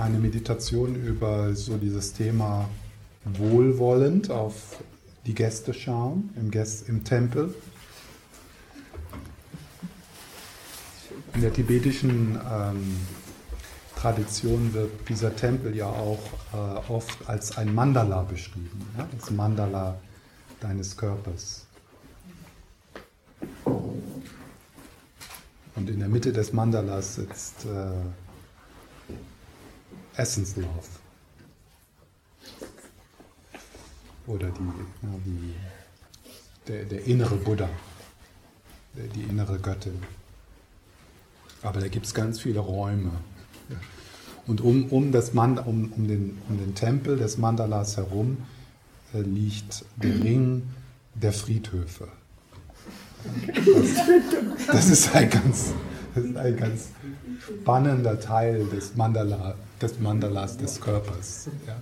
eine Meditation über so dieses Thema wohlwollend auf die Gäste schauen im, Gäst, im Tempel. In der tibetischen ähm, Tradition wird dieser Tempel ja auch äh, oft als ein Mandala beschrieben, ja? das Mandala deines Körpers. Und in der Mitte des Mandalas sitzt äh, Essence Love. Oder die, ja, die, der, der innere Buddha, der, die innere Göttin. Aber da gibt es ganz viele Räume. Und um, um, das Mand um, um, den, um den Tempel des Mandalas herum äh, liegt der Ring der Friedhöfe. Das, das, ist ein ganz, das ist ein ganz spannender Teil des, Mandala, des Mandalas des Körpers, ja?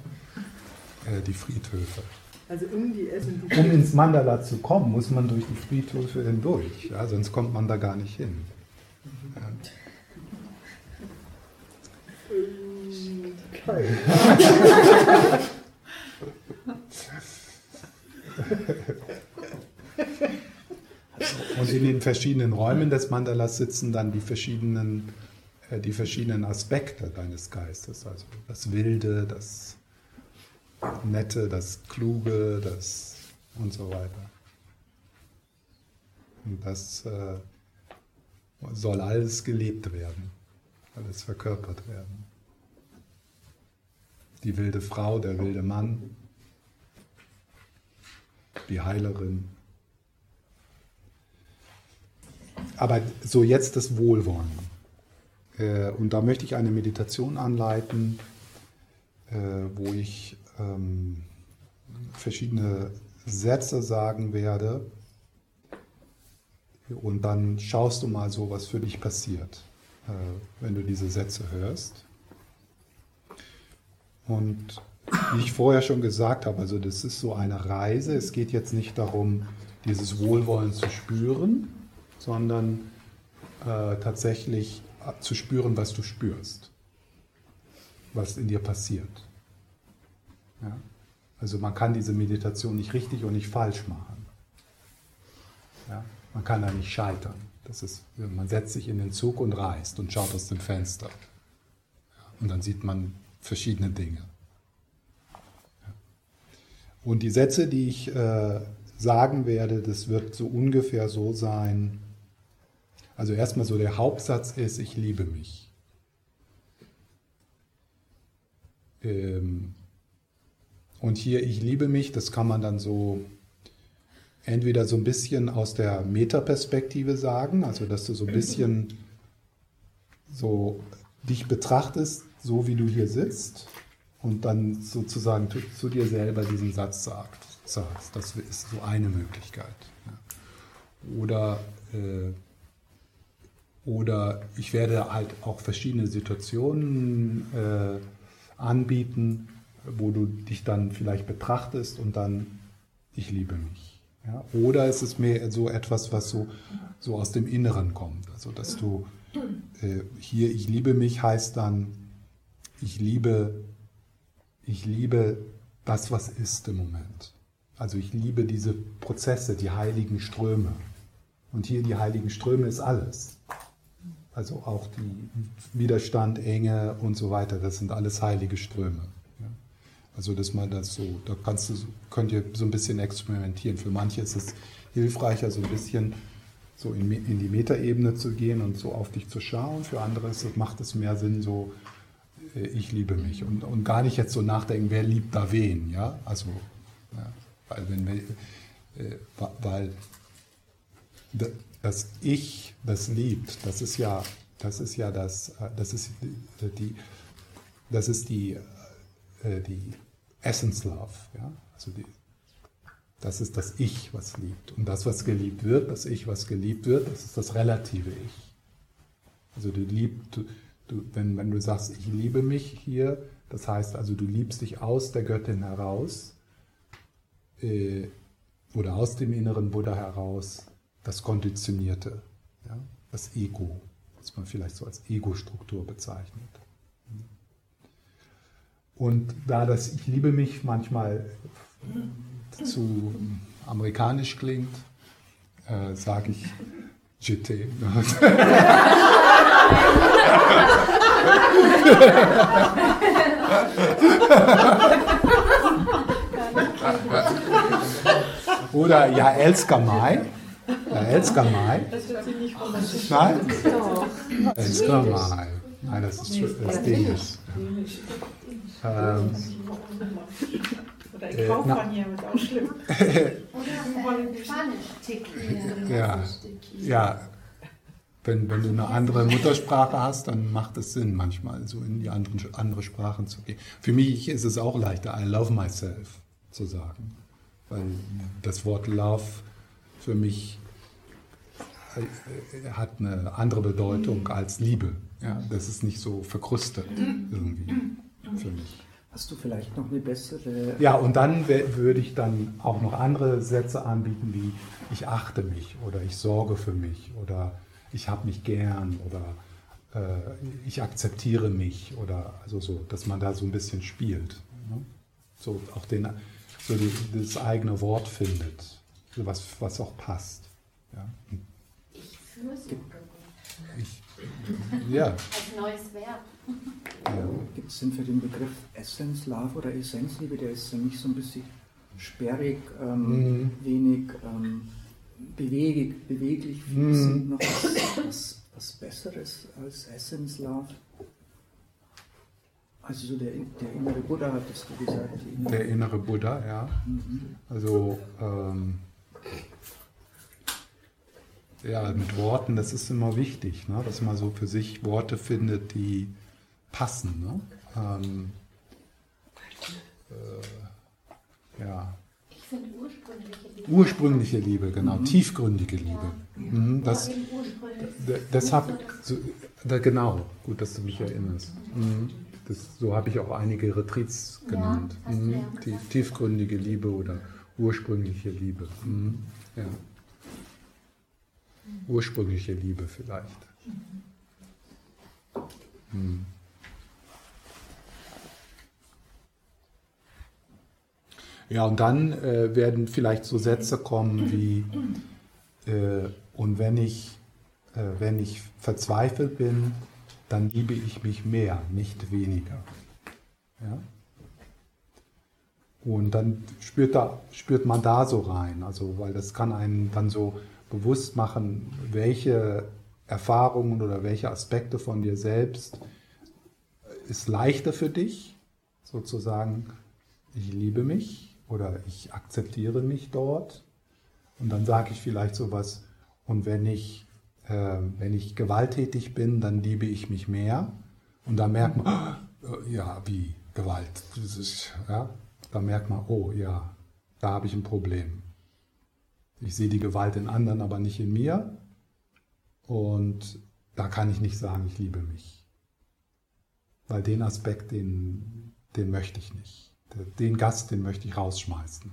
äh, die Friedhöfe. Also um, die um ins Mandala zu kommen, muss man durch die Friedhöfe hindurch, ja? sonst kommt man da gar nicht hin. Ja. Und in den verschiedenen Räumen des Mandalas sitzen dann die verschiedenen, die verschiedenen Aspekte deines Geistes. Also das Wilde, das Nette, das Kluge, das und so weiter. Und das äh, soll alles gelebt werden, alles verkörpert werden. Die wilde Frau, der wilde Mann, die Heilerin. Aber so jetzt das Wohlwollen. Äh, und da möchte ich eine Meditation anleiten, äh, wo ich ähm, verschiedene Sätze sagen werde. Und dann schaust du mal so, was für dich passiert, äh, wenn du diese Sätze hörst. Und wie ich vorher schon gesagt habe, also das ist so eine Reise. Es geht jetzt nicht darum, dieses Wohlwollen zu spüren, sondern äh, tatsächlich zu spüren, was du spürst, was in dir passiert. Ja? Also man kann diese Meditation nicht richtig und nicht falsch machen. Ja? Man kann da nicht scheitern. Das ist, man setzt sich in den Zug und reist und schaut aus dem Fenster. Ja? Und dann sieht man verschiedene Dinge. Und die Sätze, die ich äh, sagen werde, das wird so ungefähr so sein. Also erstmal so der Hauptsatz ist, ich liebe mich. Ähm, und hier, ich liebe mich, das kann man dann so entweder so ein bisschen aus der Metaperspektive sagen, also dass du so ein bisschen so dich betrachtest, so wie du hier sitzt und dann sozusagen zu, zu dir selber diesen Satz sagt, sagst. Das ist so eine Möglichkeit. Oder, äh, oder ich werde halt auch verschiedene Situationen äh, anbieten, wo du dich dann vielleicht betrachtest und dann, ich liebe mich. Ja? Oder es ist mehr so etwas, was so, so aus dem Inneren kommt. Also, dass du äh, hier, ich liebe mich heißt dann, ich liebe, ich liebe das, was ist im Moment. Also ich liebe diese Prozesse, die heiligen Ströme. Und hier die heiligen Ströme ist alles. Also auch die Widerstand, Enge und so weiter, das sind alles heilige Ströme. Also dass man das so, da kannst du, könnt ihr so ein bisschen experimentieren. Für manche ist es hilfreicher, so ein bisschen so in, in die Metaebene zu gehen und so auf dich zu schauen. Für andere ist, macht es mehr Sinn, so äh, ich liebe mich und, und gar nicht jetzt so nachdenken, wer liebt da wen, ja, also, ja, weil wenn wir, äh, weil das Ich, das liebt, das ist ja, das ist ja das, äh, das ist die, das ist die, die Essence Love, ja, also die, das ist das Ich, was liebt. Und das, was geliebt wird, das Ich, was geliebt wird, das ist das relative Ich. Also du liebst, du, du, wenn, wenn du sagst, ich liebe mich hier, das heißt also, du liebst dich aus der Göttin heraus äh, oder aus dem inneren Buddha heraus, das Konditionierte, ja, das Ego, was man vielleicht so als Ego-Struktur bezeichnet. Und da das Ich liebe mich manchmal zu amerikanisch klingt, äh, sage ich JT. Oder ja, Elsker Mai. Ja, Elsker Mai. Das hört sich nicht romantisch Nein? Elsker Mai. Nein, das ist, das ist Dänisch. Ähm, Oder ich kaufe von hier, ist auch schlimm. Oder Spanisch. Ja, ja. Wenn, wenn du eine andere Muttersprache hast, dann macht es Sinn, manchmal so in die anderen, andere Sprachen zu gehen. Für mich ist es auch leichter, I love myself zu sagen. Weil das Wort Love für mich äh, hat eine andere Bedeutung als Liebe. Ja, das ist nicht so verkrustet irgendwie für mich. Hast du vielleicht noch eine bessere. Ja, und dann würde ich dann auch noch andere Sätze anbieten, wie ich achte mich oder ich sorge für mich oder ich habe mich gern oder äh, ich akzeptiere mich oder also so, dass man da so ein bisschen spielt. Ne? So auch den, so die, das eigene Wort findet, was, was auch passt. Ja? Ich ja. Als neues Verb. Ja. Gibt es denn für den Begriff Essence Love oder Essenzliebe, der ist für mich so ein bisschen sperrig, ähm, mhm. wenig ähm, bewegig, beweglich. Mhm. noch was, was, was, Besseres als Essence Love? Also so der, der innere Buddha hattest du gesagt. Innere der innere Buddha, ja. Mhm. Also ähm, ja, mit Worten, das ist immer wichtig, ne? dass man so für sich Worte findet, die passen. Ne? Ähm, äh, ja. Ich finde ursprüngliche Liebe. Ursprüngliche Liebe, genau. Mhm. Tiefgründige Liebe. Ja. Mhm, das, deshalb, so, da, genau, gut, dass du mich erinnerst. Mhm. Das, so habe ich auch einige Retreats genannt. Ja, mhm. Die, tiefgründige Liebe oder ursprüngliche Liebe. Mhm. Ja. Ursprüngliche Liebe vielleicht. Mhm. Ja, und dann äh, werden vielleicht so Sätze kommen wie, äh, und wenn ich, äh, wenn ich verzweifelt bin, dann liebe ich mich mehr, nicht weniger. Ja? Und dann spürt, da, spürt man da so rein, also weil das kann einen dann so bewusst machen, welche Erfahrungen oder welche Aspekte von dir selbst ist leichter für dich, sozusagen, ich liebe mich oder ich akzeptiere mich dort. Und dann sage ich vielleicht sowas, und wenn ich, äh, wenn ich gewalttätig bin, dann liebe ich mich mehr. Und da merkt man, oh, ja, wie Gewalt. Ist, ja, da merkt man, oh ja, da habe ich ein Problem. Ich sehe die Gewalt in anderen, aber nicht in mir. Und da kann ich nicht sagen, ich liebe mich. Weil den Aspekt, den, den möchte ich nicht. Den Gast, den möchte ich rausschmeißen.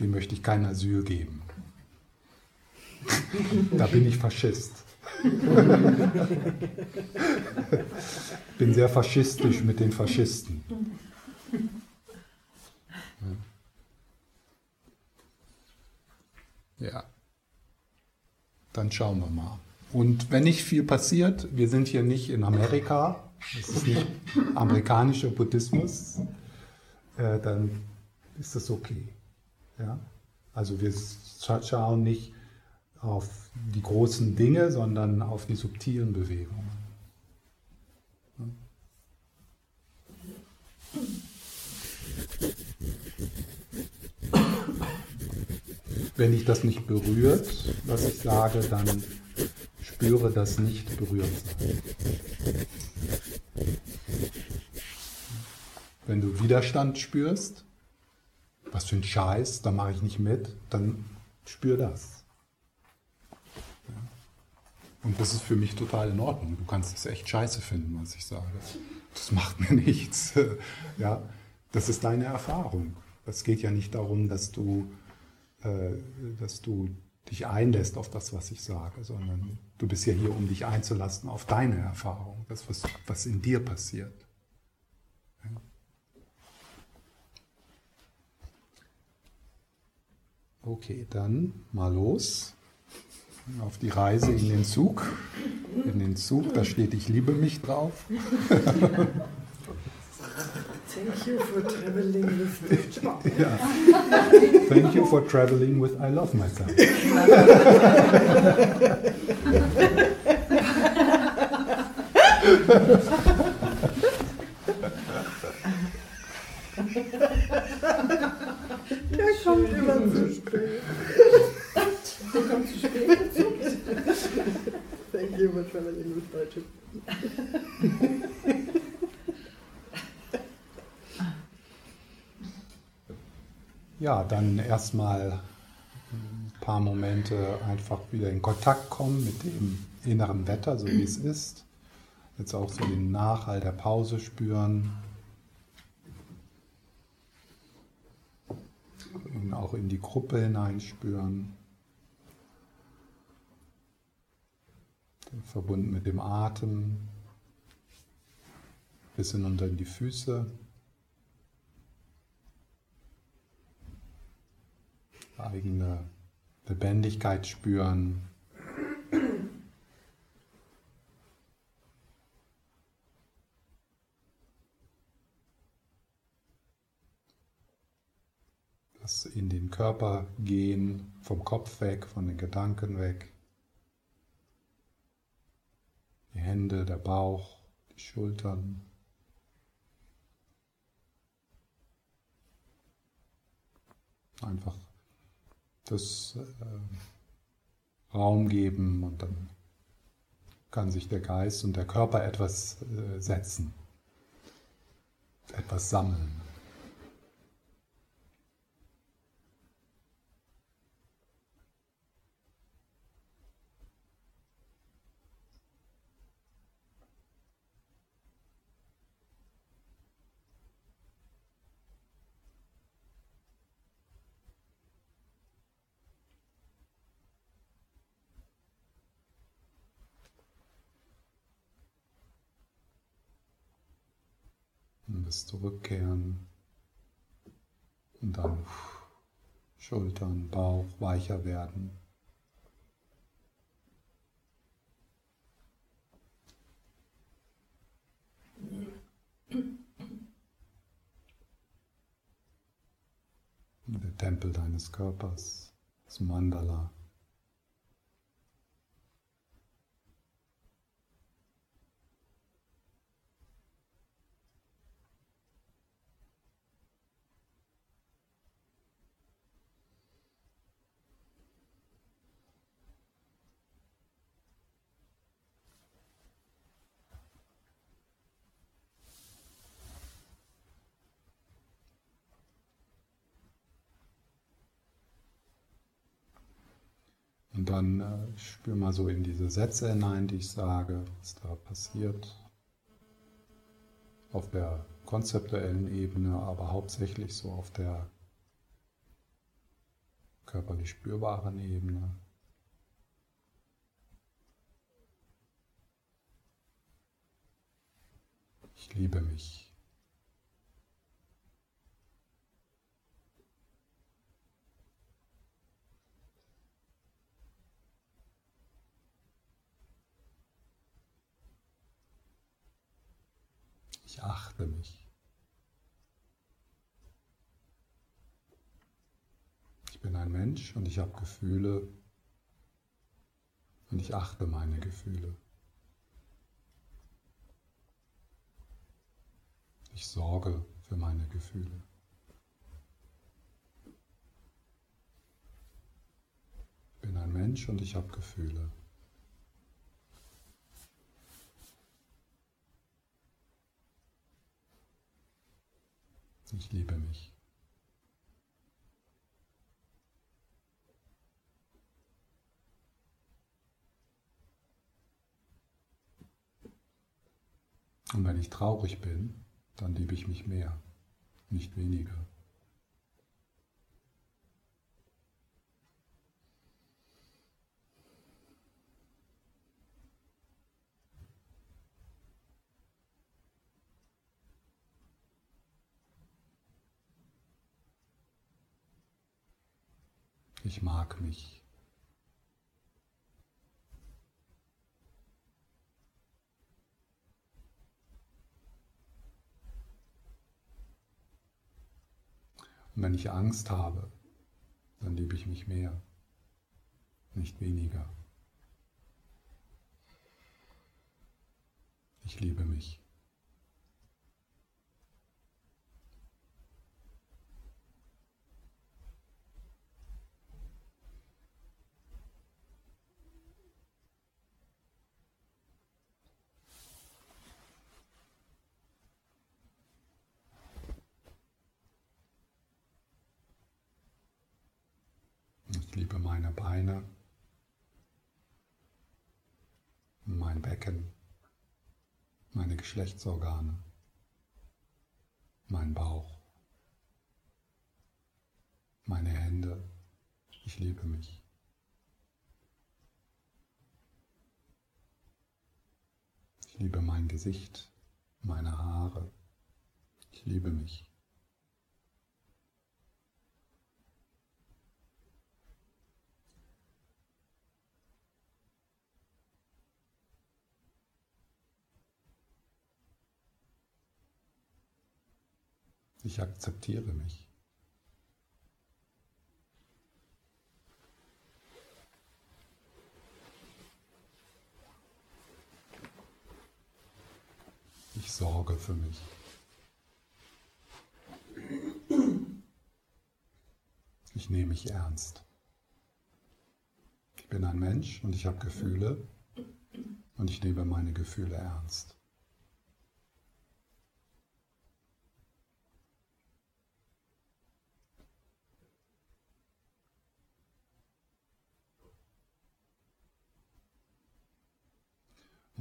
Dem möchte ich kein Asyl geben. da bin ich Faschist. bin sehr faschistisch mit den Faschisten. Ja. Dann schauen wir mal. Und wenn nicht viel passiert, wir sind hier nicht in Amerika, es ist nicht amerikanischer Buddhismus, äh, dann ist das okay. Ja? Also wir schauen nicht auf die großen Dinge, sondern auf die subtilen Bewegungen. Ja? Wenn dich das nicht berührt, was ich sage, dann spüre das nicht berührt sein. Wenn du Widerstand spürst, was für ein Scheiß, da mache ich nicht mit, dann spür das. Und das ist für mich total in Ordnung. Du kannst es echt scheiße finden, was ich sage. Das macht mir nichts. Ja, das ist deine Erfahrung. Es geht ja nicht darum, dass du äh, dass du dich einlässt auf das, was ich sage, sondern du bist ja hier, um dich einzulassen auf deine Erfahrung, das, was, was in dir passiert. Okay, dann mal los auf die Reise in den Zug. In den Zug, da steht Ich liebe mich drauf. Thank you for traveling with ja. Thank you for traveling with I love myself. Der kommt immer zu spät. Der kommt zu spät. Thank you for traveling with Deutsche. Ja, dann erstmal ein paar Momente einfach wieder in Kontakt kommen mit dem inneren Wetter, so wie es ist. Jetzt auch so den Nachhall der Pause spüren. Und auch in die Gruppe hineinspüren. Verbunden mit dem Atem. Bis hinunter in die Füße. Eigene Lebendigkeit spüren. Das in den Körper gehen, vom Kopf weg, von den Gedanken weg. Die Hände, der Bauch, die Schultern. Einfach das äh, Raum geben und dann kann sich der Geist und der Körper etwas äh, setzen, etwas sammeln. Das Zurückkehren und dann Schultern, Bauch weicher werden. Der Tempel deines Körpers, das Mandala. Und dann äh, spür mal so in diese Sätze hinein, die ich sage, was da passiert. Auf der konzeptuellen Ebene, aber hauptsächlich so auf der körperlich spürbaren Ebene. Ich liebe mich. Ich achte mich. Ich bin ein Mensch und ich habe Gefühle und ich achte meine Gefühle. Ich sorge für meine Gefühle. Ich bin ein Mensch und ich habe Gefühle. Ich liebe mich. Und wenn ich traurig bin, dann liebe ich mich mehr, nicht weniger. Ich mag mich. Und wenn ich Angst habe, dann liebe ich mich mehr, nicht weniger. Ich liebe mich. Ich liebe meine Beine, mein Becken, meine Geschlechtsorgane, mein Bauch, meine Hände. Ich liebe mich. Ich liebe mein Gesicht, meine Haare. Ich liebe mich. Ich akzeptiere mich. Ich sorge für mich. Ich nehme mich ernst. Ich bin ein Mensch und ich habe Gefühle und ich nehme meine Gefühle ernst.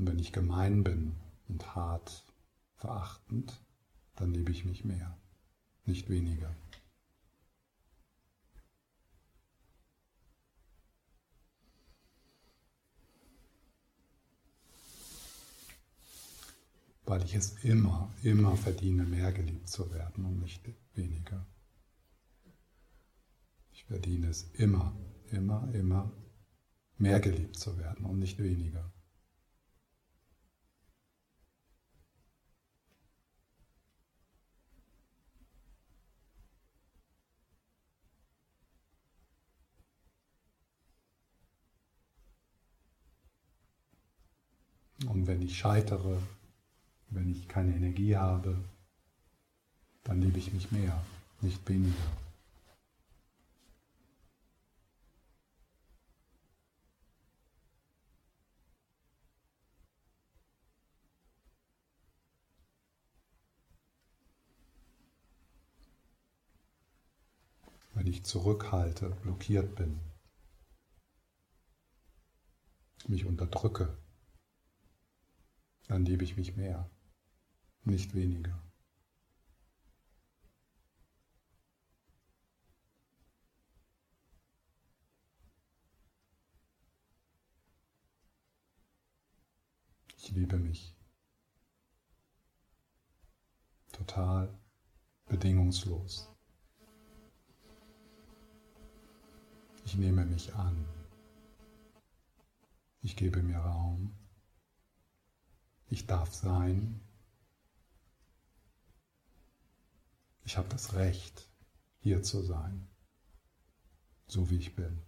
Und wenn ich gemein bin und hart, verachtend, dann liebe ich mich mehr, nicht weniger. Weil ich es immer, immer verdiene, mehr geliebt zu werden und nicht weniger. Ich verdiene es immer, immer, immer, mehr geliebt zu werden und nicht weniger. Und wenn ich scheitere, wenn ich keine Energie habe, dann liebe ich mich mehr, nicht weniger. Wenn ich zurückhalte, blockiert bin, mich unterdrücke, dann liebe ich mich mehr, nicht weniger. Ich liebe mich total bedingungslos. Ich nehme mich an. Ich gebe mir Raum. Ich darf sein. Ich habe das Recht, hier zu sein, so wie ich bin.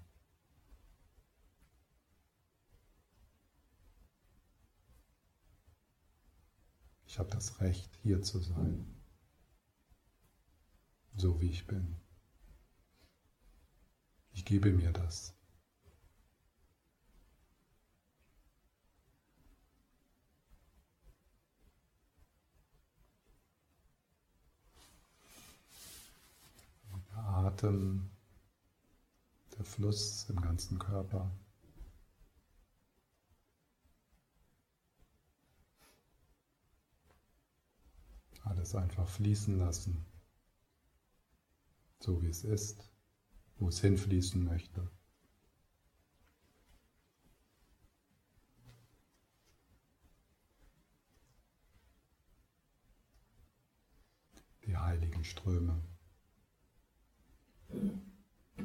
Ich habe das Recht, hier zu sein, so wie ich bin. Ich gebe mir das. Atem, der Fluss im ganzen Körper. Alles einfach fließen lassen, so wie es ist, wo es hinfließen möchte. Die heiligen Ströme.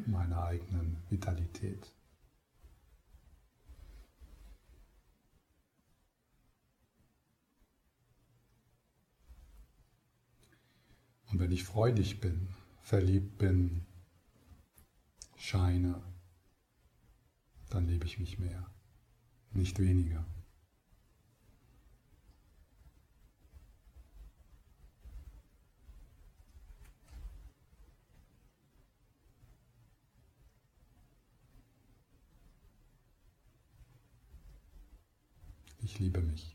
Meiner eigenen Vitalität. Und wenn ich freudig bin, verliebt bin, scheine, dann liebe ich mich mehr, nicht weniger. Ich liebe mich.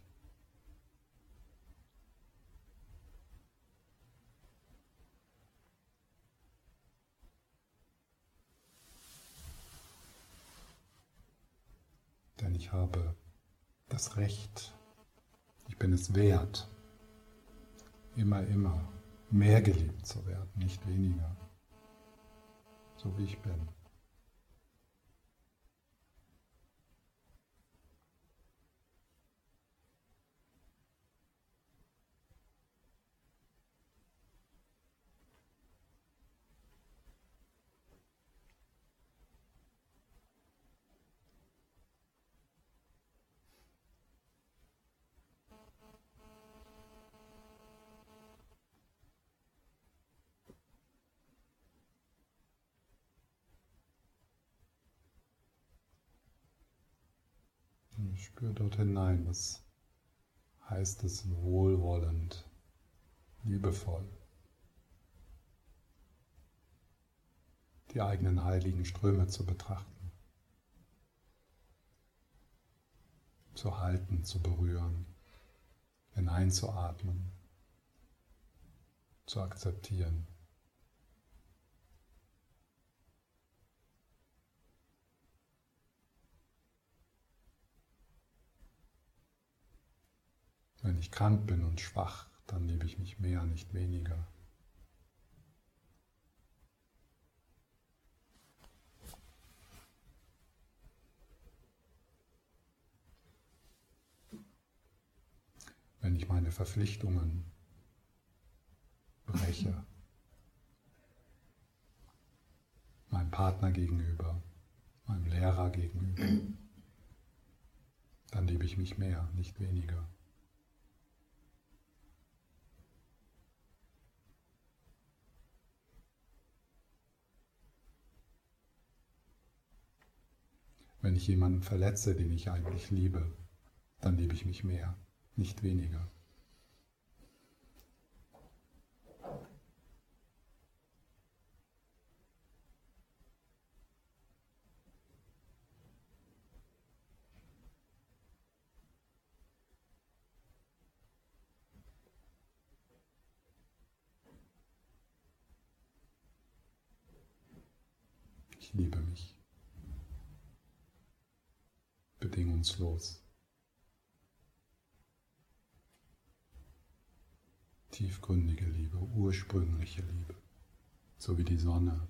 Denn ich habe das Recht, ich bin es wert, immer, immer mehr geliebt zu werden, nicht weniger, so wie ich bin. Spür dort hinein, was heißt es wohlwollend, liebevoll. Die eigenen heiligen Ströme zu betrachten, zu halten, zu berühren, hineinzuatmen, zu akzeptieren. Wenn ich krank bin und schwach, dann liebe ich mich mehr, nicht weniger. Wenn ich meine Verpflichtungen breche, meinem Partner gegenüber, meinem Lehrer gegenüber, dann liebe ich mich mehr, nicht weniger. Wenn ich jemanden verletze, den ich eigentlich liebe, dann liebe ich mich mehr, nicht weniger. Ich liebe mich. Bedingungslos. Tiefgründige Liebe, ursprüngliche Liebe, so wie die Sonne.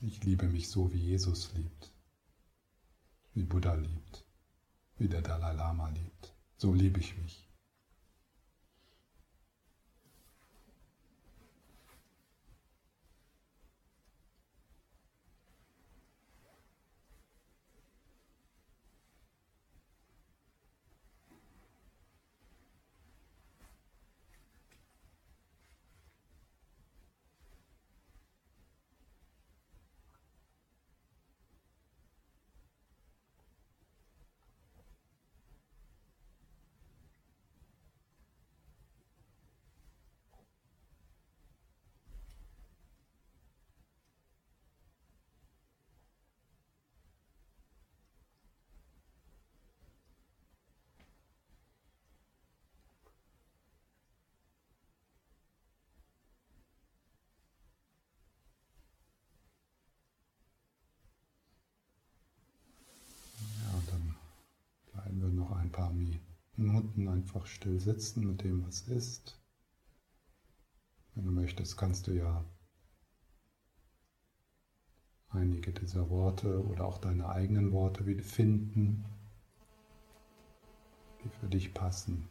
Ich liebe mich so, wie Jesus liebt, wie Buddha liebt, wie der Dalai Lama liebt. So liebe ich mich. paar Minuten einfach still sitzen mit dem, was ist. Wenn du möchtest, kannst du ja einige dieser Worte oder auch deine eigenen Worte wieder finden, die für dich passen.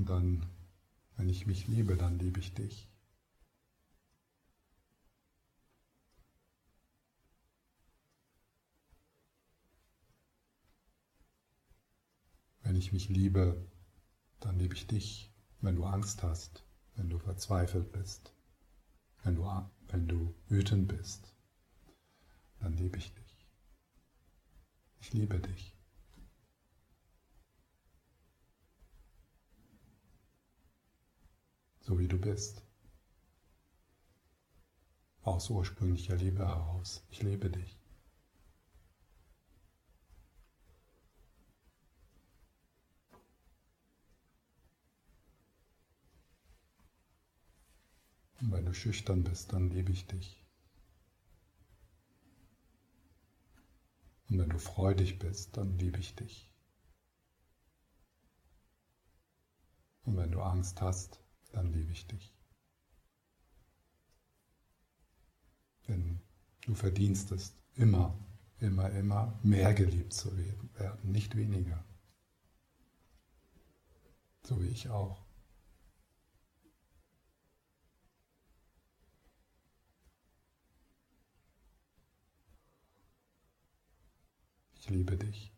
Und dann, wenn ich mich liebe, dann liebe ich dich. Wenn ich mich liebe, dann liebe ich dich. Wenn du Angst hast, wenn du verzweifelt bist, wenn du, wenn du wütend bist, dann liebe ich dich. Ich liebe dich. So wie du bist. Aus ursprünglicher Liebe heraus. Ich liebe dich. Und wenn du schüchtern bist, dann liebe ich dich. Und wenn du freudig bist, dann liebe ich dich. Und wenn du Angst hast, dann liebe ich dich. Denn du verdienst es immer, immer, immer mehr geliebt zu werden, nicht weniger. So wie ich auch. Ich liebe dich.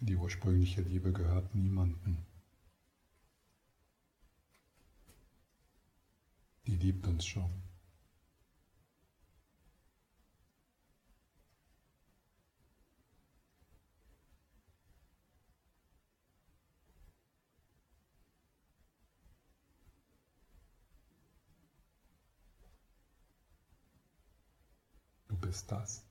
Die ursprüngliche Liebe gehört niemandem. Die liebt uns schon. Du bist das.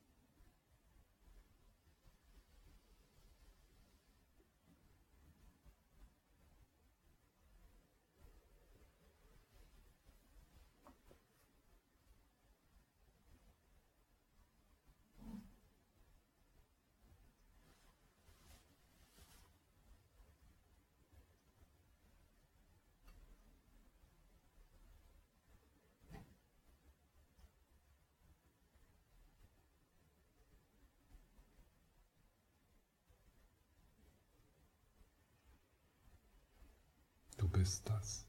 Du bist das.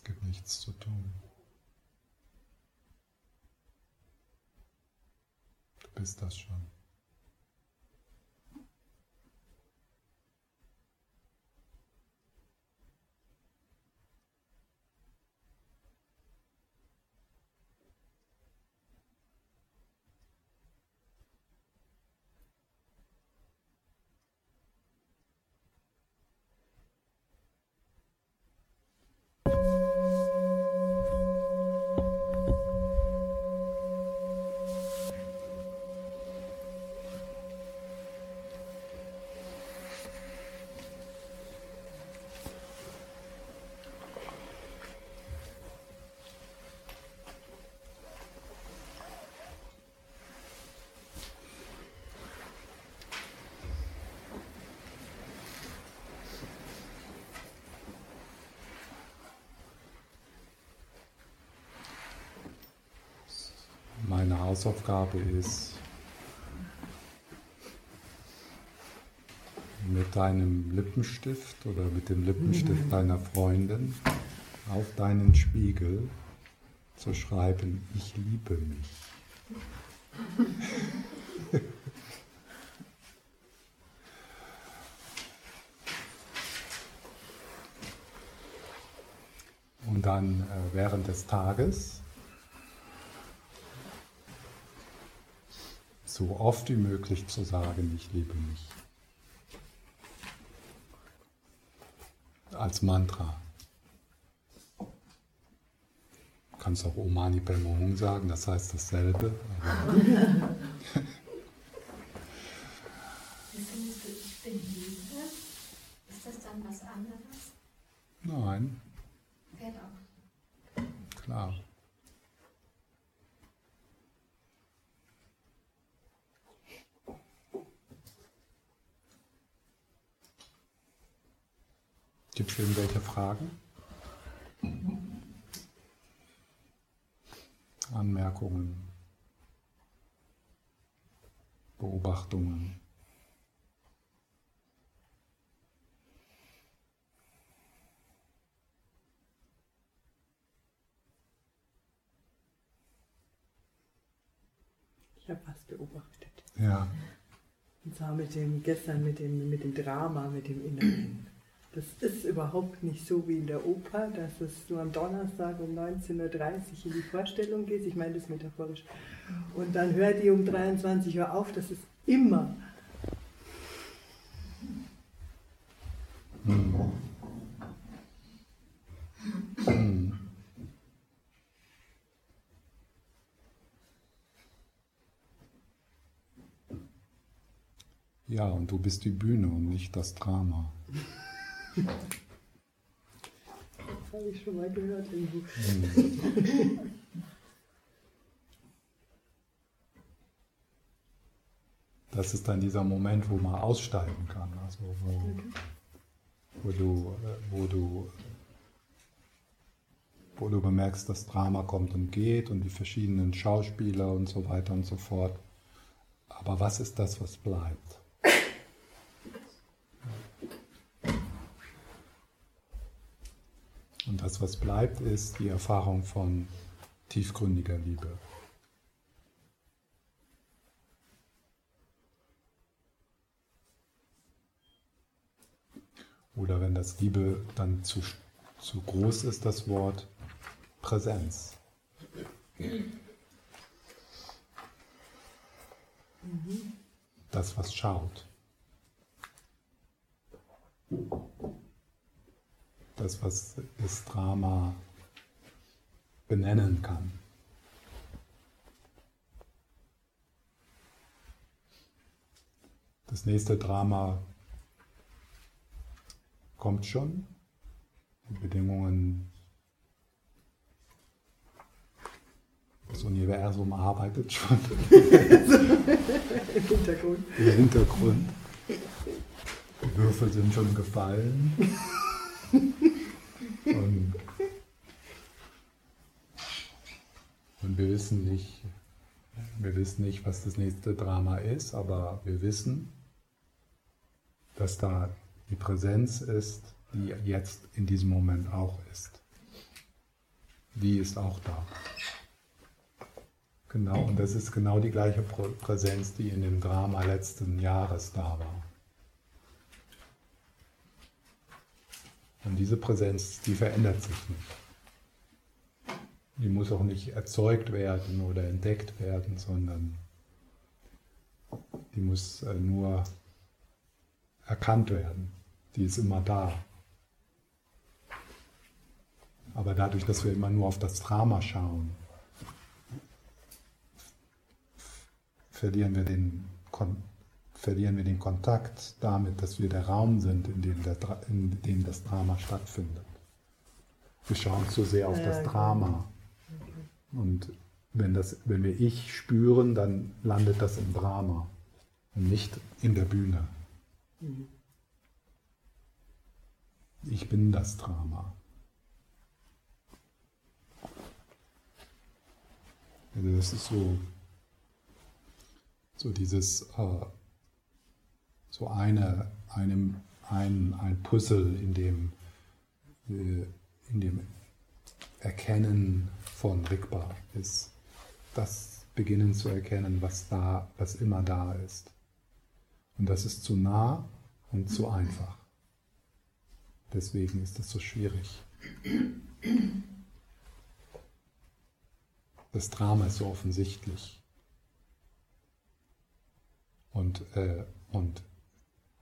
Es gibt nichts zu tun. Du bist das schon. Hausaufgabe ist, mit deinem Lippenstift oder mit dem Lippenstift deiner Freundin auf deinen Spiegel zu schreiben, ich liebe mich. Und dann äh, während des Tages so oft wie möglich zu sagen, ich liebe mich. Als Mantra. Du kannst auch Omani Padme sagen, das heißt dasselbe. Wie findest du, ich bin Liebe? Ist das dann was anderes? Nein, Fährt auch. klar. Gibt es irgendwelche Fragen? Anmerkungen? Beobachtungen? Ich habe was beobachtet. Ja. Und zwar mit dem, gestern mit dem, mit dem Drama, mit dem Inneren. Das ist überhaupt nicht so wie in der Oper, dass es du am Donnerstag um 19.30 Uhr in die Vorstellung gehst. Ich meine das metaphorisch. Und dann hört die um 23 Uhr auf. Das ist immer. Ja, und du bist die Bühne und nicht das Drama. Das habe ich schon mal gehört irgendwo. Das ist dann dieser Moment, wo man aussteigen kann, also wo, wo du, äh, wo du, wo du bemerkst, das Drama kommt und geht und die verschiedenen Schauspieler und so weiter und so fort. Aber was ist das, was bleibt? Und das, was bleibt, ist die Erfahrung von tiefgründiger Liebe. Oder wenn das Liebe dann zu, zu groß ist, das Wort Präsenz. Das, was schaut. Das, was das Drama benennen kann. Das nächste Drama kommt schon. Die Bedingungen, das Universum arbeitet schon Im Hintergrund. im Hintergrund. Die Würfel sind schon gefallen. Und, und wir wissen nicht, wir wissen nicht, was das nächste Drama ist, aber wir wissen, dass da die Präsenz ist, die jetzt in diesem Moment auch ist. Die ist auch da. Genau, und das ist genau die gleiche Prä- Präsenz, die in dem Drama letzten Jahres da war. Und diese Präsenz, die verändert sich nicht. Die muss auch nicht erzeugt werden oder entdeckt werden, sondern die muss äh, nur erkannt werden. Die ist immer da. Aber dadurch, dass wir immer nur auf das Drama schauen, verlieren wir den, Kon verlieren wir den Kontakt damit, dass wir der Raum sind, in dem, der, in dem das Drama stattfindet. Wir schauen zu sehr auf Ja, das. Drama. Und wenn, das, wenn wir Ich spüren, dann landet das im Drama und nicht in der Bühne. Ich bin das Drama. Also das ist so so dieses, äh, so eine, einem, ein, ein Puzzle, in dem, äh, in dem Erkennen von Rigpa ist. Das Beginnen zu erkennen, was da, was immer da ist. Und das ist zu nah und zu einfach. Deswegen ist es so schwierig. Das Drama ist so offensichtlich. Und, äh, und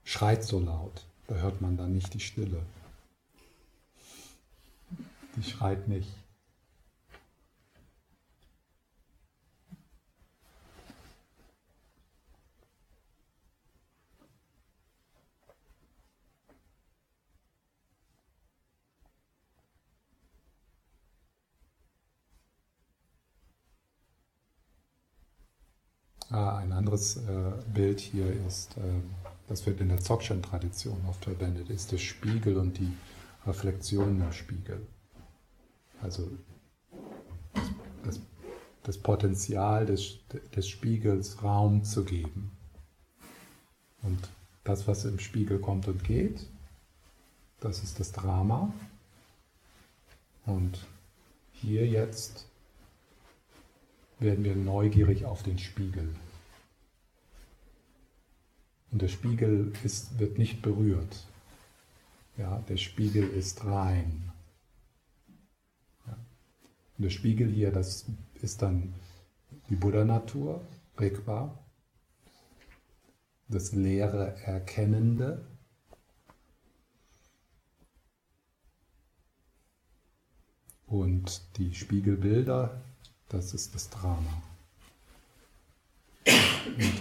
schreit so laut, da hört man dann nicht die Stille. Die schreit nicht. Ein anderes äh, Bild hier ist, äh, das wird in der Dzogchen-Tradition oft verwendet, ist der Spiegel und die Reflexion im Spiegel. Also das, das Potenzial des, des Spiegels Raum zu geben. Und das, was im Spiegel kommt und geht, das ist das Drama. Und hier jetzt werden wir neugierig auf den Spiegel. Und der Spiegel ist, wird nicht berührt. Ja, der Spiegel ist rein. Ja. Und der Spiegel hier, das ist dann die Buddha-Natur, Rigpa, das leere Erkennende. Und die Spiegelbilder, das ist das Drama. Und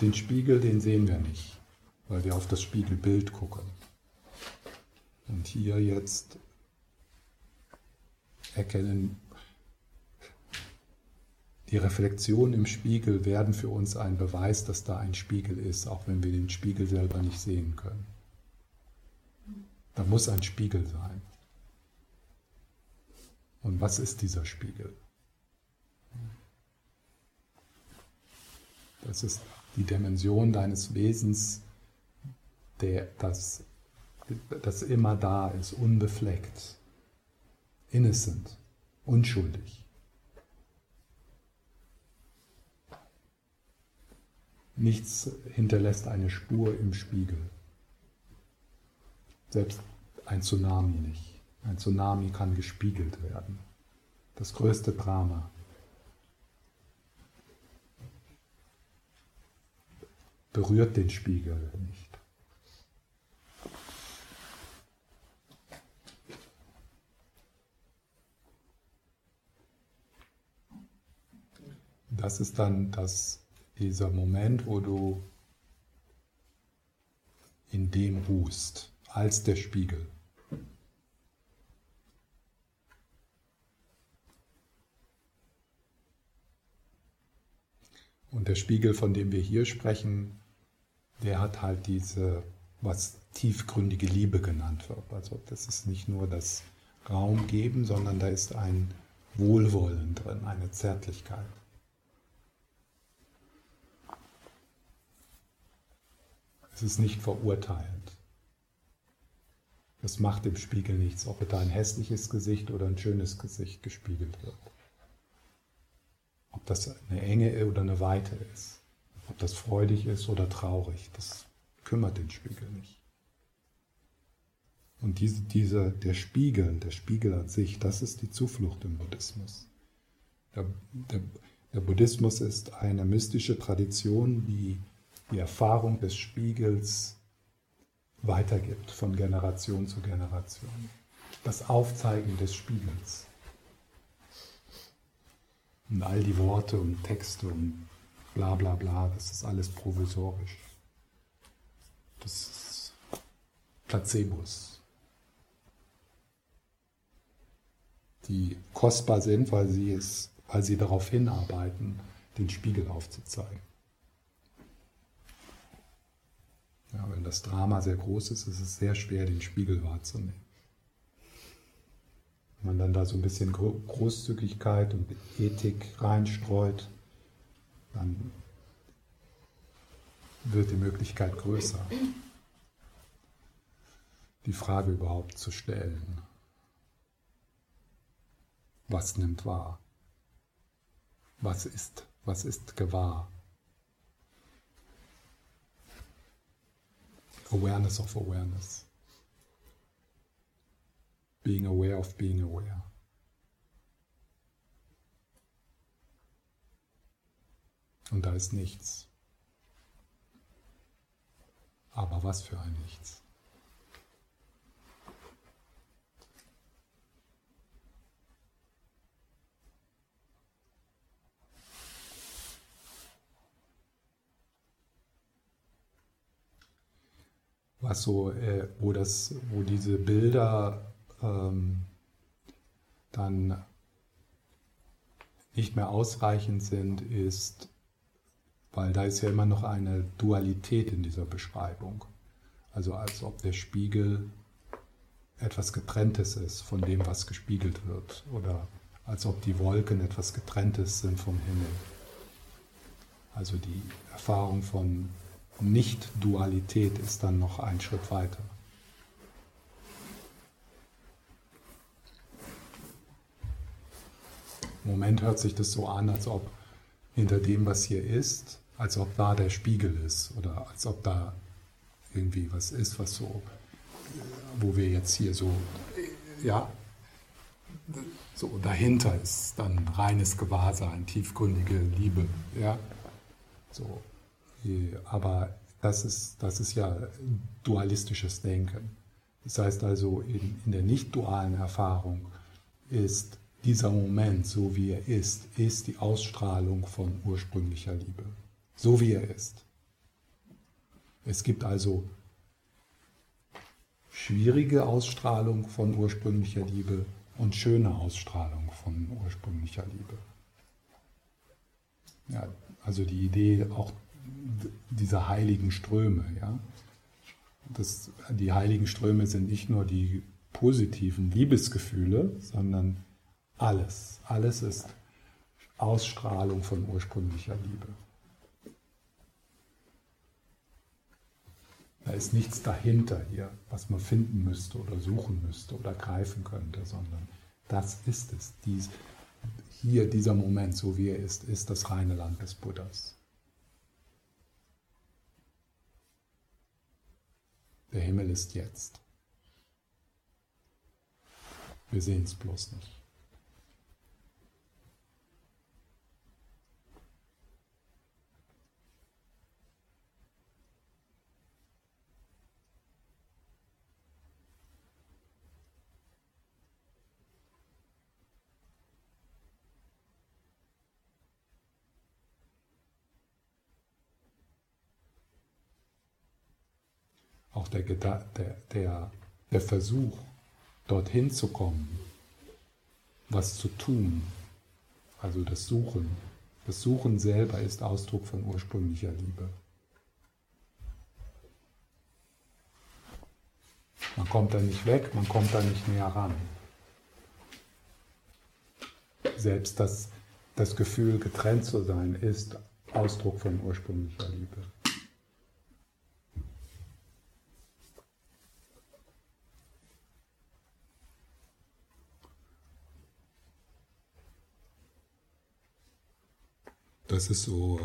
den Spiegel, den sehen wir nicht, weil wir auf das Spiegelbild gucken. Und hier jetzt erkennen, die Reflexionen im Spiegel werden für uns ein Beweis, dass da ein Spiegel ist, auch wenn wir den Spiegel selber nicht sehen können. Da muss ein Spiegel sein. Und was ist dieser Spiegel? Das ist die Dimension deines Wesens, der, das, das immer da ist, unbefleckt, innocent, unschuldig. Nichts hinterlässt eine Spur im Spiegel. Selbst ein Tsunami nicht. Ein Tsunami kann gespiegelt werden. Das größte Drama. Berührt den Spiegel nicht. Das ist dann das, dieser Moment, wo du in dem ruhst, als der Spiegel. Und der Spiegel, von dem wir hier sprechen, der hat halt diese, was tiefgründige Liebe genannt wird. Also das ist nicht nur das Raum geben, sondern da ist ein Wohlwollen drin, eine Zärtlichkeit. Es ist nicht verurteilend. Es macht im Spiegel nichts, ob da ein hässliches Gesicht oder ein schönes Gesicht gespiegelt wird. Ob das eine Enge oder eine Weite ist. Ob das freudig ist oder traurig. Das kümmert den Spiegel nicht. Und diese, diese, der Spiegel, der Spiegel an sich, das ist die Zuflucht im Buddhismus. Der, der, der Buddhismus ist eine mystische Tradition, die die Erfahrung des Spiegels weitergibt von Generation zu Generation. Das Aufzeigen des Spiegels. Und all die Worte und Texte und bla bla bla, das ist alles provisorisch. Das ist Placebos, die kostbar sind, weil sie, es, weil sie darauf hinarbeiten, den Spiegel aufzuzeigen. Ja, wenn das Drama sehr groß ist, ist es sehr schwer, den Spiegel wahrzunehmen. Wenn man dann da so ein bisschen Großzügigkeit und Ethik reinstreut, dann wird die Möglichkeit größer, die Frage überhaupt zu stellen. Was nimmt wahr? Was ist, was ist gewahr? Awareness of awareness. Being aware of being aware. Und da ist nichts. Aber was für ein Nichts. Was so, äh, wo das, wo diese Bilder ähm, dann nicht mehr ausreichend sind, ist weil da ist ja immer noch eine Dualität in dieser Beschreibung. Also als ob der Spiegel etwas Getrenntes ist von dem, was gespiegelt wird. Oder als ob die Wolken etwas Getrenntes sind vom Himmel. Also die Erfahrung von Nicht-Dualität ist dann noch ein Schritt weiter. Im Moment hört sich das so an, als ob hinter dem, was hier ist, als ob da der Spiegel ist oder als ob da irgendwie was ist, was so, wo wir jetzt hier so, ja, so dahinter ist dann reines Gewahrsein, tiefgründige Liebe, ja, so, aber das ist, das ist ja dualistisches Denken. Das heißt also, in, in der nicht dualen Erfahrung ist dieser Moment, so wie er ist, ist die Ausstrahlung von ursprünglicher Liebe so wie er ist. Es gibt also schwierige Ausstrahlung von ursprünglicher Liebe und schöne Ausstrahlung von ursprünglicher Liebe. Ja, also die Idee auch dieser heiligen Ströme. Ja? Das, die heiligen Ströme sind nicht nur die positiven Liebesgefühle, sondern alles. Alles ist Ausstrahlung von ursprünglicher Liebe. Da ist nichts dahinter hier, was man finden müsste oder suchen müsste oder greifen könnte, sondern das ist es. Dies, hier dieser Moment, so wie er ist, ist das reine Land des Buddhas. Der Himmel ist jetzt. Wir sehen es bloß nicht. Auch der, der, der, der Versuch, dorthin zu kommen, was zu tun, also das Suchen. Das Suchen selber ist Ausdruck von ursprünglicher Liebe. Man kommt da nicht weg, man kommt da nicht näher ran. Selbst das, das Gefühl, getrennt zu sein, ist Ausdruck von ursprünglicher Liebe. Das ist so äh,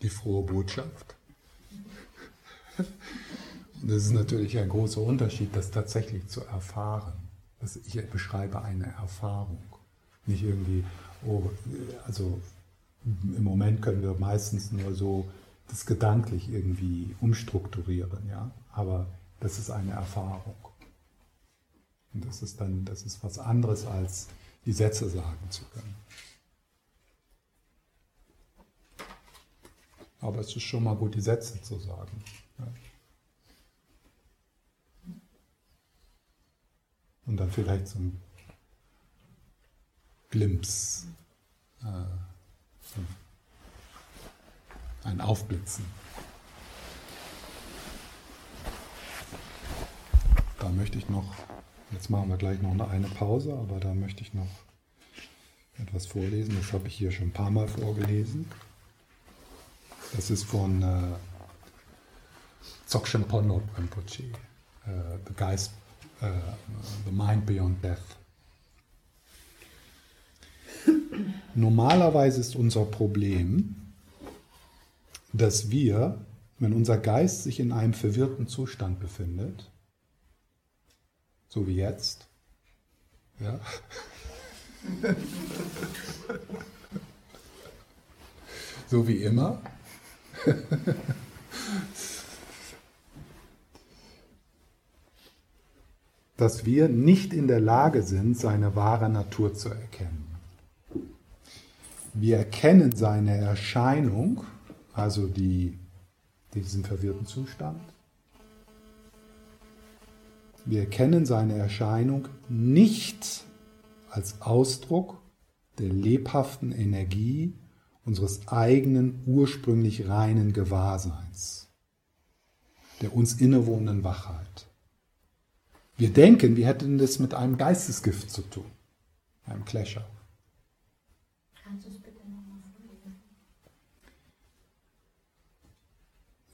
die frohe Botschaft. Und es ist natürlich ein großer Unterschied, das tatsächlich zu erfahren. Ich beschreibe eine Erfahrung. Nicht irgendwie, oh, also im Moment können wir meistens nur so das gedanklich irgendwie umstrukturieren, ja. Aber das ist eine Erfahrung. Und das ist dann, das ist was anderes als die Sätze sagen zu können. Aber es ist schon mal gut, die Sätze zu sagen. Und dann vielleicht so ein Glimps, äh, ein Aufblitzen. Da möchte ich noch Jetzt machen wir gleich noch eine Pause, aber da möchte ich noch etwas vorlesen. Das habe ich hier schon ein paar Mal vorgelesen. Das ist von äh, Dzogchen Ponlop Rinpoche, äh, The Geist, äh, The Mind Beyond Death. Normalerweise ist unser Problem, dass wir, wenn unser Geist sich in einem verwirrten Zustand befindet, so wie jetzt, ja, so wie immer, dass wir nicht in der Lage sind, seine wahre Natur zu erkennen. Wir erkennen seine Erscheinung, also die, diesen verwirrten Zustand. Wir erkennen seine Erscheinung nicht als Ausdruck der lebhaften Energie unseres eigenen ursprünglich reinen Gewahrseins, der uns innewohnenden Wachheit. Wir denken, wir hätten das mit einem Geistesgift zu tun, einem Clasher. Kannst du es bitte nochmal vorlesen?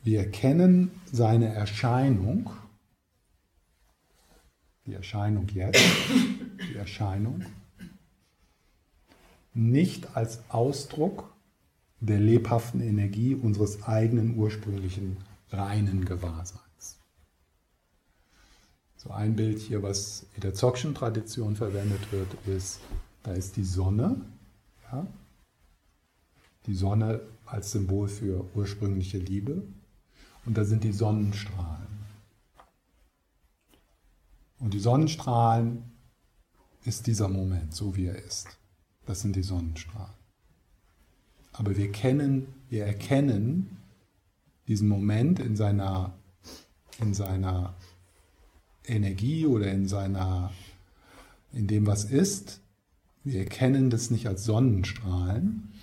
Wir erkennen seine Erscheinung, die Erscheinung jetzt, die Erscheinung, nicht als Ausdruck der lebhaften Energie unseres eigenen ursprünglichen reinen Gewahrseins. So ein Bild hier, was in der Dzogchen Tradition verwendet wird, ist, da ist die Sonne, ja? die Sonne als Symbol für ursprüngliche Liebe und da sind die Sonnenstrahlen. Und die Sonnenstrahlen ist dieser Moment, so wie er ist. Das sind die Sonnenstrahlen. Aber wir kennen, wir erkennen diesen Moment in seiner, in seiner Energie oder in seiner, in dem, was ist. Wir erkennen das nicht als Sonnenstrahlen,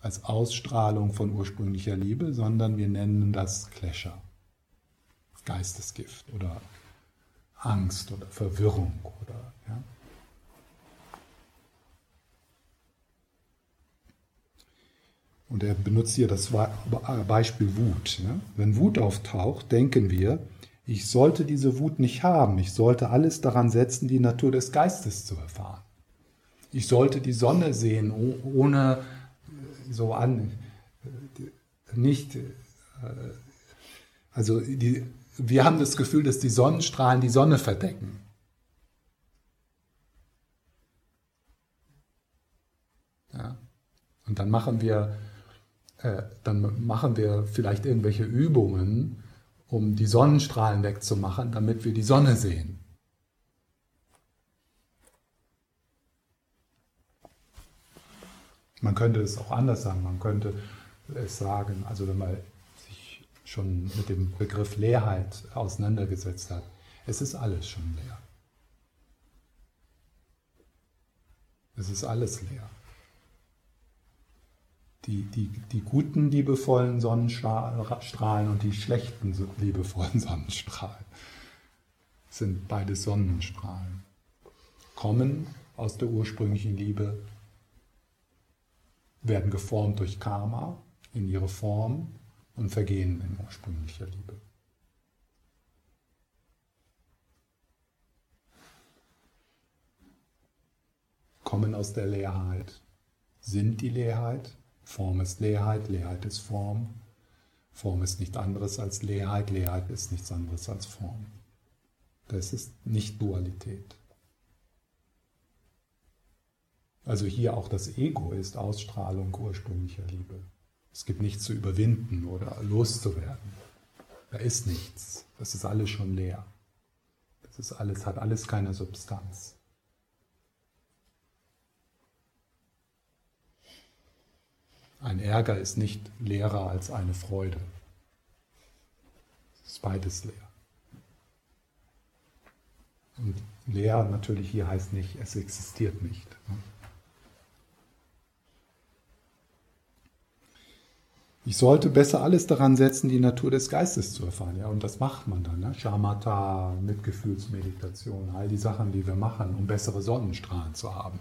als Ausstrahlung von ursprünglicher Liebe, sondern wir nennen das Clasher, Geistesgift oder Angst oder Verwirrung oder ja. Und er benutzt hier das Beispiel Wut. Ja? Wenn Wut auftaucht, denken wir, ich sollte diese Wut nicht haben. Ich sollte alles daran setzen, die Natur des Geistes zu erfahren. Ich sollte die Sonne sehen, ohne äh, so an, äh, nicht, äh, also die, wir haben das Gefühl, dass die Sonnenstrahlen die Sonne verdecken. Ja? Und dann machen wir äh, dann machen wir vielleicht irgendwelche Übungen, um die Sonnenstrahlen wegzumachen, damit wir die Sonne sehen. Man könnte es auch anders sagen. Man könnte es sagen, also wenn man schon mit dem Begriff Leerheit auseinandergesetzt hat, es ist alles schon leer. Es ist alles leer die, die, die guten liebevollen Sonnenstrahlen und die schlechten liebevollen Sonnenstrahlen sind beide Sonnenstrahlen. Kommen aus der ursprünglichen Liebe, werden geformt durch Karma in ihre Form und vergehen in ursprünglicher Liebe. Kommen aus der Leerheit, sind die Leerheit Form ist Leerheit, Leerheit ist Form. Form ist nichts anderes als Leerheit, Leerheit ist nichts anderes als Form. Das ist nicht Dualität. Also hier auch das Ego ist Ausstrahlung ursprünglicher Liebe. Es gibt nichts zu überwinden oder loszuwerden. Da ist nichts. Das ist alles schon leer. Das ist alles, hat alles keine Substanz. Ein Ärger ist nicht leerer als eine Freude. Es ist beides leer. Und leer natürlich hier heißt nicht, es existiert nicht. Ne? Ich sollte besser alles daran setzen, die Natur des Geistes zu erfahren. Ja, und das macht man dann. Ne? Shamatha, Mitgefühlsmeditation, all die Sachen, die wir machen, um bessere Sonnenstrahlen zu haben.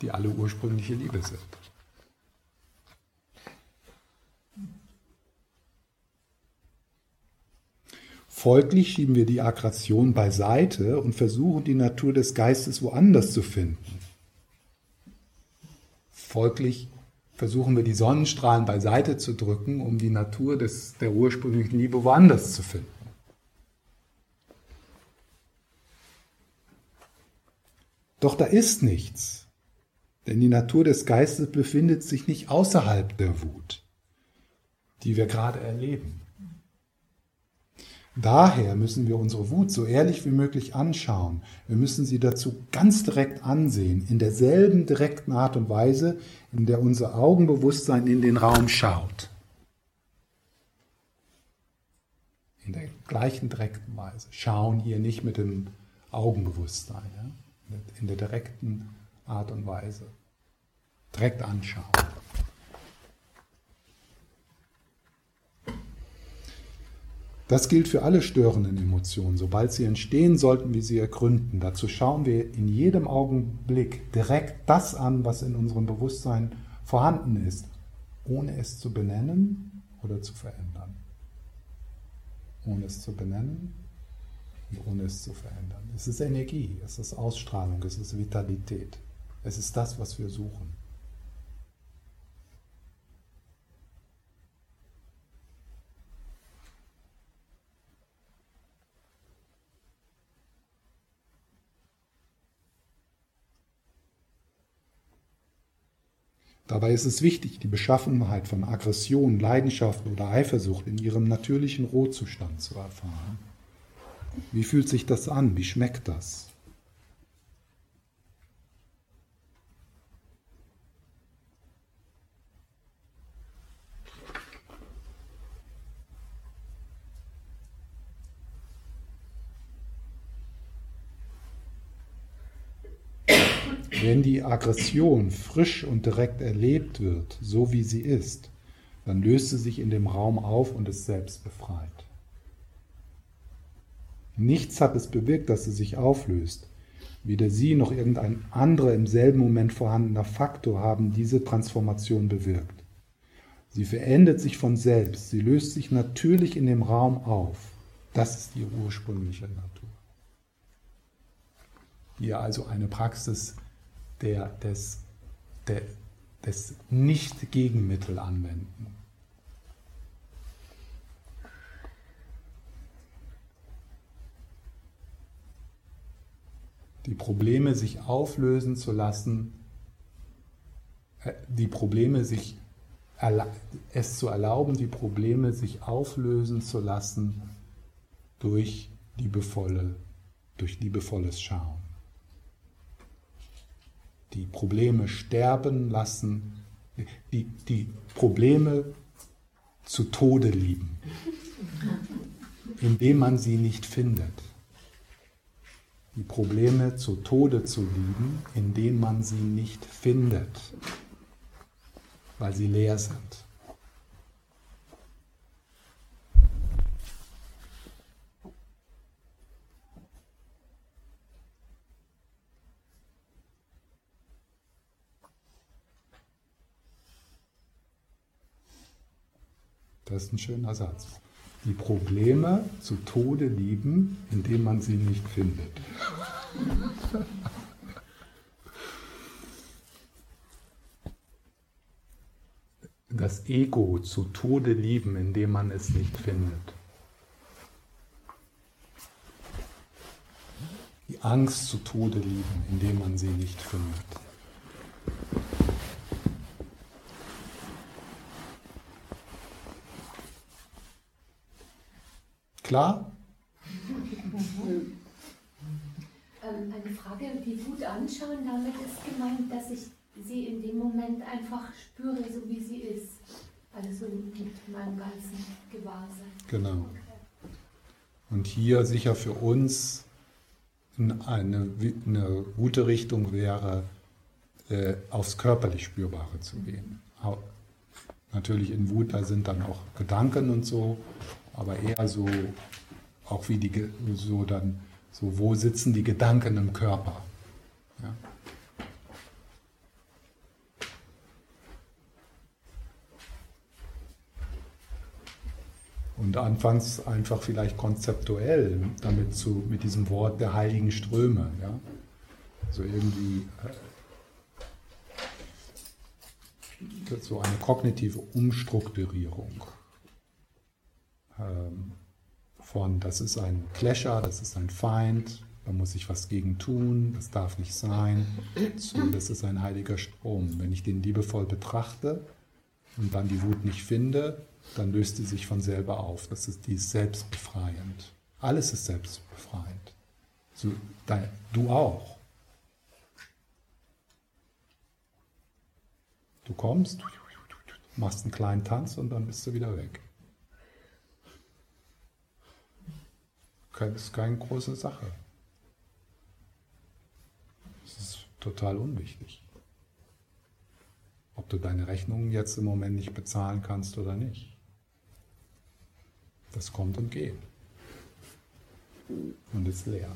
die alle ursprüngliche Liebe sind. Folglich schieben wir die Aggression beiseite und versuchen die Natur des Geistes woanders zu finden. Folglich versuchen wir die Sonnenstrahlen beiseite zu drücken, um die Natur des, der ursprünglichen Liebe woanders zu finden. Doch da ist nichts, denn die Natur des Geistes befindet sich nicht außerhalb der Wut, die wir gerade erleben. Daher müssen wir unsere Wut so ehrlich wie möglich anschauen. Wir müssen sie dazu ganz direkt ansehen, in derselben direkten Art und Weise, in der unser Augenbewusstsein in den Raum schaut. In der gleichen direkten Weise. Schauen hier nicht mit dem Augenbewusstsein, ja? in der direkten Art und Weise. Direkt anschauen. Das gilt für alle störenden Emotionen. Sobald sie entstehen, sollten wir sie ergründen. Dazu schauen wir in jedem Augenblick direkt das an, was in unserem Bewusstsein vorhanden ist, ohne es zu benennen oder zu verändern. Ohne es zu benennen und ohne es zu verändern. Es ist Energie, es ist Ausstrahlung, es ist Vitalität. Es ist das, was wir suchen. Dabei ist es wichtig, die Beschaffenheit von Aggression, Leidenschaft oder Eifersucht in ihrem natürlichen Rohzustand zu erfahren. Wie fühlt sich das an? Wie schmeckt das? Wenn die Aggression frisch und direkt erlebt wird, so wie sie ist, dann löst sie sich in dem Raum auf und ist selbst befreit. Nichts hat es bewirkt, dass sie sich auflöst. Weder sie noch irgendein anderer im selben Moment vorhandener Faktor haben diese Transformation bewirkt. Sie verändert sich von selbst, sie löst sich natürlich in dem Raum auf. Das ist ihre ursprüngliche Natur. Hier also eine Praxis der, des, der, des Nicht-Gegenmittel anwenden. Die Probleme sich auflösen zu lassen, äh, die Probleme sich es zu erlauben, die Probleme sich auflösen zu lassen durch liebevolle, durch liebevolles Schauen die Probleme sterben lassen, die, die Probleme zu Tode lieben, indem man sie nicht findet. Die Probleme zu Tode zu lieben, indem man sie nicht findet, weil sie leer sind. Das ist ein schöner Satz. Die Probleme zu Tode lieben, indem man sie nicht findet. Das Ego zu Tode lieben, indem man es nicht findet. Die Angst zu Tode lieben, indem man sie nicht findet. Klar? Ähm, eine Frage, die Wut anschauen, damit ist gemeint, dass ich sie in dem Moment einfach spüre, so wie sie ist. Also mit meinem ganzen Gewahrsein. Genau. Und hier sicher für uns eine, eine gute Richtung wäre, äh, aufs körperlich Spürbare zu gehen. Natürlich in Wut, da sind dann auch Gedanken und so, aber eher so, auch wie die, so dann, so wo sitzen die Gedanken im Körper. Ja? Und anfangs einfach vielleicht konzeptuell damit zu, mit diesem Wort der heiligen Ströme. Ja? So irgendwie äh, so eine kognitive Umstrukturierung von, das ist ein Clasher, das ist ein Feind, da muss ich was gegen tun, das darf nicht sein, zu, das ist ein heiliger Strom. Wenn ich den liebevoll betrachte und dann die Wut nicht finde, dann löst sie sich von selber auf. Das ist, die selbstbefreiend. Alles ist selbstbefreiend. So, du auch. Du kommst, machst einen kleinen Tanz und dann bist du wieder weg. Ist keine große Sache. Das ist total unwichtig. Ob du deine Rechnungen jetzt im Moment nicht bezahlen kannst oder nicht. Das kommt und geht. Und ist leer.